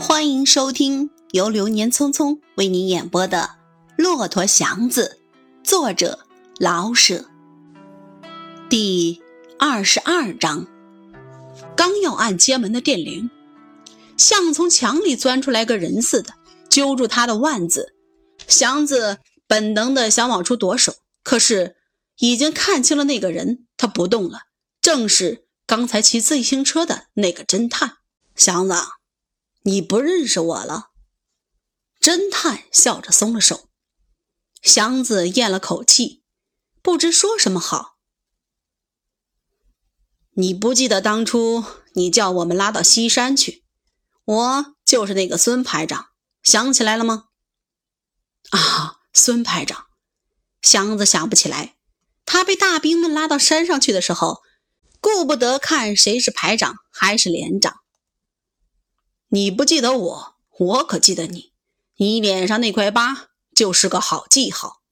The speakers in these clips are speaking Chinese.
欢迎收听由流年匆匆为您演播的《骆驼祥子》，作者老舍。第二十二章，刚要按街门的电铃，像从墙里钻出来个人似的，揪住他的腕子。祥子本能的想往出躲手，可是已经看清了那个人，他不动了，正是刚才骑自行车的那个侦探。祥子。你不认识我了，侦探笑着松了手。祥子咽了口气，不知说什么好。你不记得当初你叫我们拉到西山去，我就是那个孙排长，想起来了吗？啊，孙排长，祥子想不起来。他被大兵们拉到山上去的时候，顾不得看谁是排长还是连长。你不记得我，我可记得你。你脸上那块疤就是个好记号。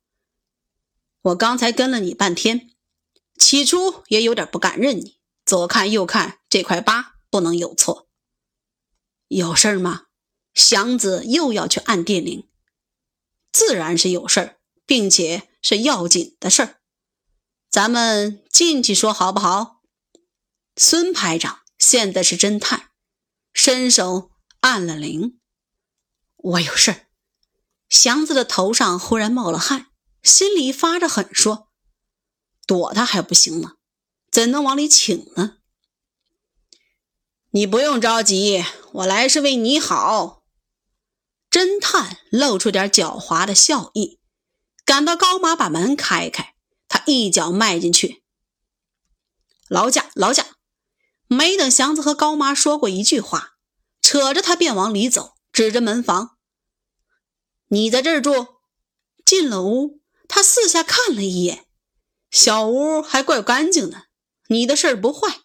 我刚才跟了你半天，起初也有点不敢认你，左看右看，这块疤不能有错。有事儿吗？祥子又要去按电铃，自然是有事儿，并且是要紧的事儿。咱们进去说好不好？孙排长现在是侦探。伸手按了铃，我有事儿。祥子的头上忽然冒了汗，心里发着狠，说：“躲他还不行吗？怎能往里请呢？”你不用着急，我来是为你好。侦探露出点狡猾的笑意，赶到高马把门开开，他一脚迈进去，劳驾，劳驾。没等祥子和高妈说过一句话，扯着他便往里走，指着门房：“你在这儿住。”进了屋，他四下看了一眼，小屋还怪干净的。你的事儿不坏，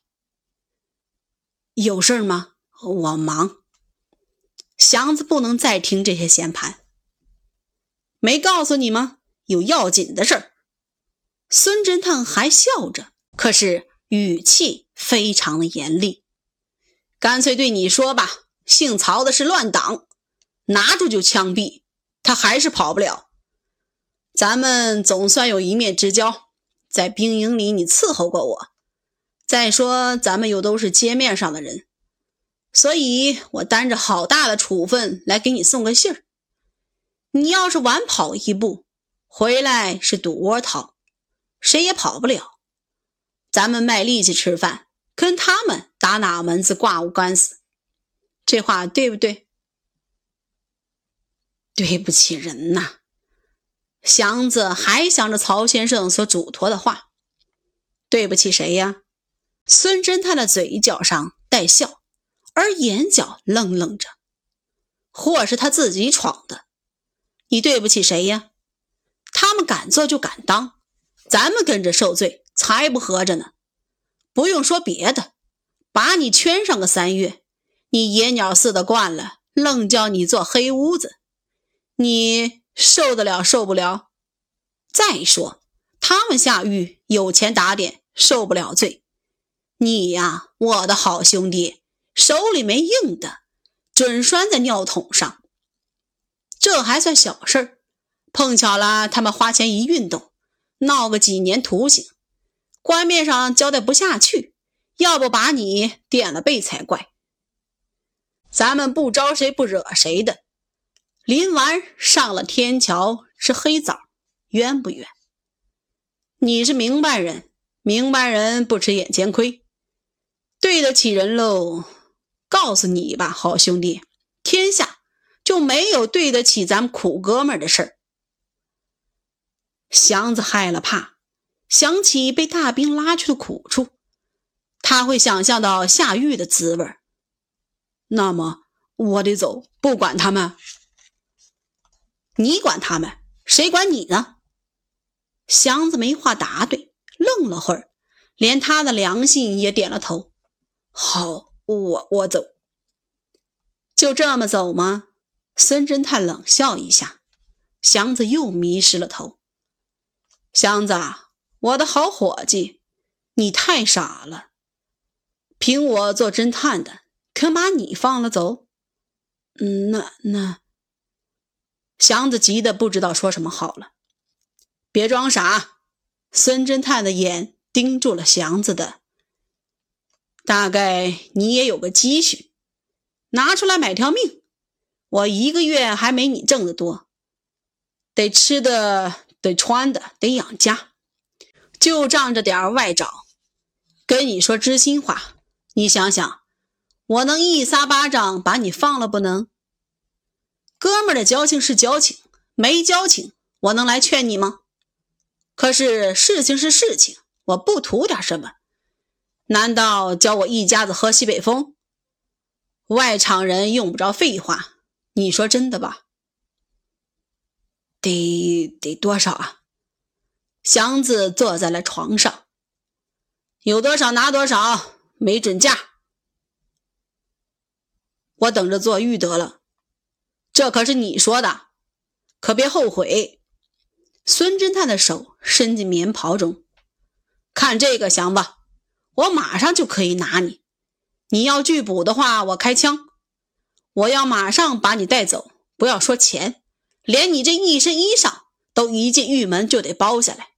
有事儿吗？我忙。祥子不能再听这些闲盘。没告诉你吗？有要紧的事儿。孙侦探还笑着，可是语气。非常的严厉，干脆对你说吧，姓曹的是乱党，拿住就枪毙，他还是跑不了。咱们总算有一面之交，在兵营里你伺候过我，再说咱们又都是街面上的人，所以我担着好大的处分来给你送个信儿。你要是晚跑一步，回来是赌窝逃，谁也跑不了。咱们卖力气吃饭。跟他们打哪门子挂无官司？这话对不对？对不起人呐！祥子还想着曹先生所嘱托的话，对不起谁呀？孙侦探的嘴角上带笑，而眼角愣愣着。祸是他自己闯的，你对不起谁呀？他们敢做就敢当，咱们跟着受罪，才不合着呢。不用说别的，把你圈上个三月，你野鸟似的惯了，愣叫你做黑屋子，你受得了受不了？再说他们下狱有钱打点，受不了罪。你呀，我的好兄弟，手里没硬的，准拴在尿桶上。这还算小事儿，碰巧了，他们花钱一运动，闹个几年徒刑。官面上交代不下去，要不把你点了背才怪。咱们不招谁不惹谁的，临完上了天桥吃黑枣，冤不冤？你是明白人，明白人不吃眼前亏，对得起人喽。告诉你吧，好兄弟，天下就没有对得起咱们苦哥们的事儿。祥子害了怕。想起被大兵拉去的苦处，他会想象到下狱的滋味那么我得走，不管他们。你管他们，谁管你呢？祥子没话答对，愣了会儿，连他的良心也点了头。好，我我走。就这么走吗？孙侦探冷笑一下，祥子又迷失了头。祥子。我的好伙计，你太傻了！凭我做侦探的，肯把你放了走？嗯，那那……祥子急得不知道说什么好了。别装傻！孙侦探的眼盯住了祥子的。大概你也有个积蓄，拿出来买条命。我一个月还没你挣得多，得吃的，得穿的，得养家，就仗着点外找。跟你说知心话，你想想，我能一撒巴掌把你放了不能？哥们的交情是交情，没交情，我能来劝你吗？可是事情是事情，我不图点什么。难道教我一家子喝西北风？外场人用不着废话。你说真的吧？得得多少啊？祥子坐在了床上，有多少拿多少，没准价。我等着做玉得了。这可是你说的，可别后悔。孙侦探的手伸进棉袍中，看这个祥子，我马上就可以拿你。你要拒捕的话，我开枪。我要马上把你带走，不要说钱，连你这一身衣裳都一进狱门就得包下来。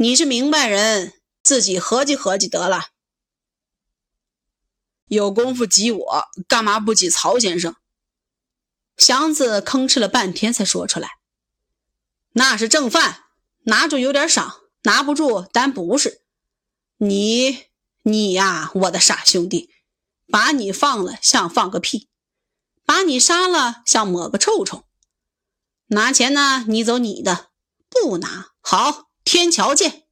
你是明白人，自己合计合计得了。有功夫挤我，干嘛不挤曹先生？祥子吭哧了半天才说出来：“那是正犯，拿住有点赏，拿不住单不是。你你呀，我的傻兄弟，把你放了像放个屁。”把你杀了，像抹个臭虫。拿钱呢？你走你的，不拿好，天桥见。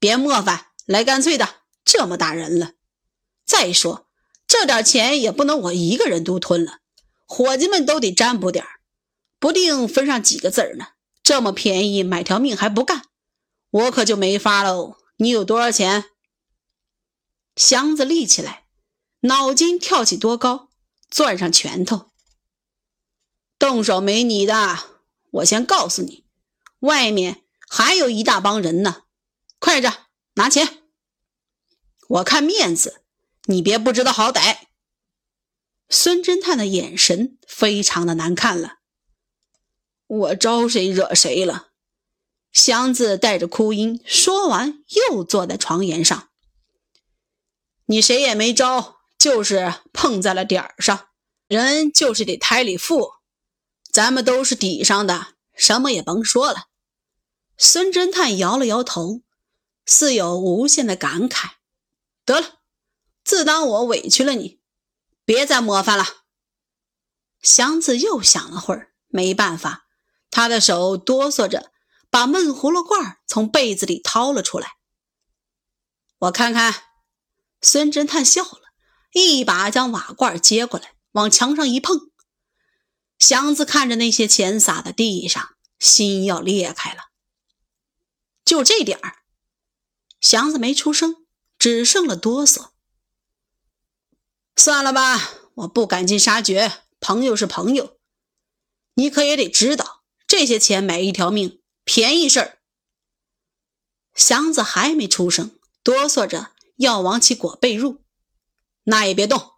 别磨烦，来干脆的。这么大人了，再说这点钱也不能我一个人都吞了，伙计们都得占卜点不定分上几个子儿呢。这么便宜，买条命还不干，我可就没法喽。你有多少钱？箱子立起来，脑筋跳起多高。攥上拳头，动手没你的！我先告诉你，外面还有一大帮人呢。快着，拿钱！我看面子，你别不知道好歹。孙侦探的眼神非常的难看了。我招谁惹谁了？祥子带着哭音说完，又坐在床沿上。你谁也没招。就是碰在了点儿上，人就是得胎里富，咱们都是底上的，什么也甭说了。孙侦探摇了摇头，似有无限的感慨。得了，自当我委屈了你，别再磨烦了。祥子又想了会儿，没办法，他的手哆嗦着，把闷葫芦罐从被子里掏了出来。我看看，孙侦探笑了。一把将瓦罐接过来，往墙上一碰，祥子看着那些钱洒在地上，心要裂开了。就这点儿，祥子没出声，只剩了哆嗦。算了吧，我不赶尽杀绝，朋友是朋友，你可也得知道，这些钱买一条命，便宜事儿。祥子还没出声，哆嗦着要往起裹被褥。那也别动，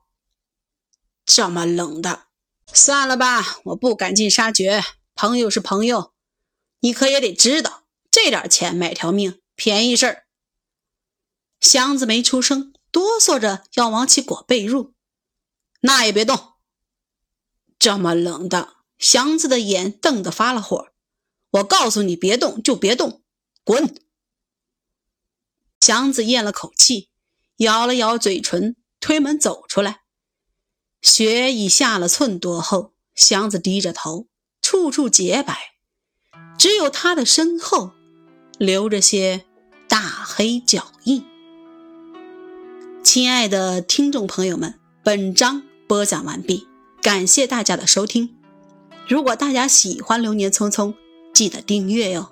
这么冷的，算了吧。我不赶尽杀绝，朋友是朋友，你可也得知道，这点钱买条命，便宜事儿。箱子没出声，哆嗦着要往起裹被褥。那也别动，这么冷的，祥子的眼瞪得发了火。我告诉你，别动就别动，滚！祥子咽了口气，咬了咬嘴唇。推门走出来，雪已下了寸多厚。祥子低着头，处处洁白，只有他的身后留着些大黑脚印。亲爱的听众朋友们，本章播讲完毕，感谢大家的收听。如果大家喜欢《流年匆匆》，记得订阅哟。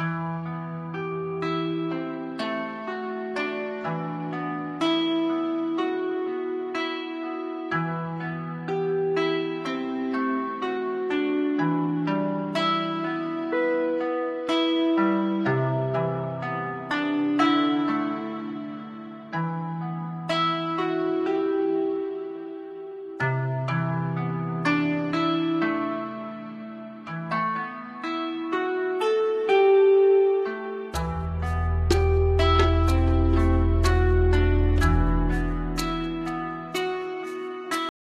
Música